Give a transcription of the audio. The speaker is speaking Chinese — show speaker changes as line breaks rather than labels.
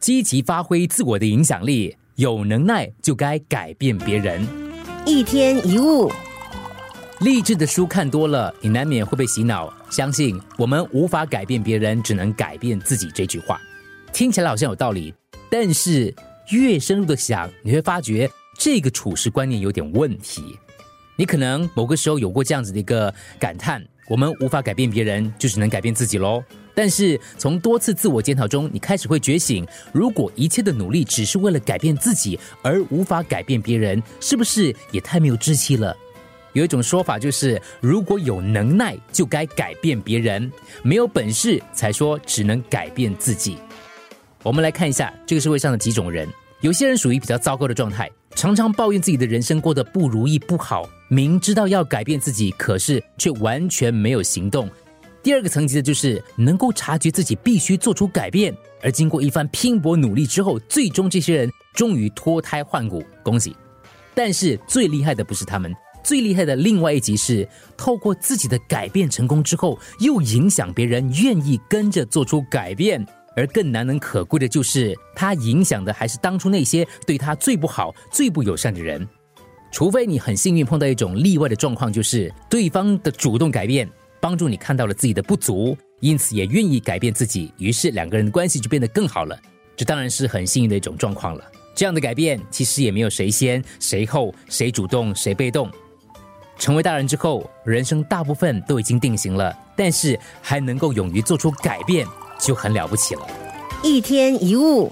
积极发挥自我的影响力，有能耐就该改变别人。
一天一物，
励志的书看多了，你难免会被洗脑，相信我们无法改变别人，只能改变自己这句话，听起来好像有道理，但是越深入的想，你会发觉这个处事观念有点问题。你可能某个时候有过这样子的一个感叹：我们无法改变别人，就只能改变自己喽。但是从多次自我检讨中，你开始会觉醒：如果一切的努力只是为了改变自己，而无法改变别人，是不是也太没有志气了？有一种说法就是：如果有能耐，就该改变别人；没有本事，才说只能改变自己。我们来看一下这个社会上的几种人。有些人属于比较糟糕的状态，常常抱怨自己的人生过得不如意、不好，明知道要改变自己，可是却完全没有行动。第二个层级的就是能够察觉自己必须做出改变，而经过一番拼搏努力之后，最终这些人终于脱胎换骨，恭喜！但是最厉害的不是他们，最厉害的另外一级是透过自己的改变成功之后，又影响别人愿意跟着做出改变。而更难能可贵的就是，他影响的还是当初那些对他最不好、最不友善的人。除非你很幸运碰到一种例外的状况，就是对方的主动改变，帮助你看到了自己的不足，因此也愿意改变自己，于是两个人的关系就变得更好了。这当然是很幸运的一种状况了。这样的改变其实也没有谁先谁后，谁主动谁被动。成为大人之后，人生大部分都已经定型了，但是还能够勇于做出改变。就很了不起了。
一天一物。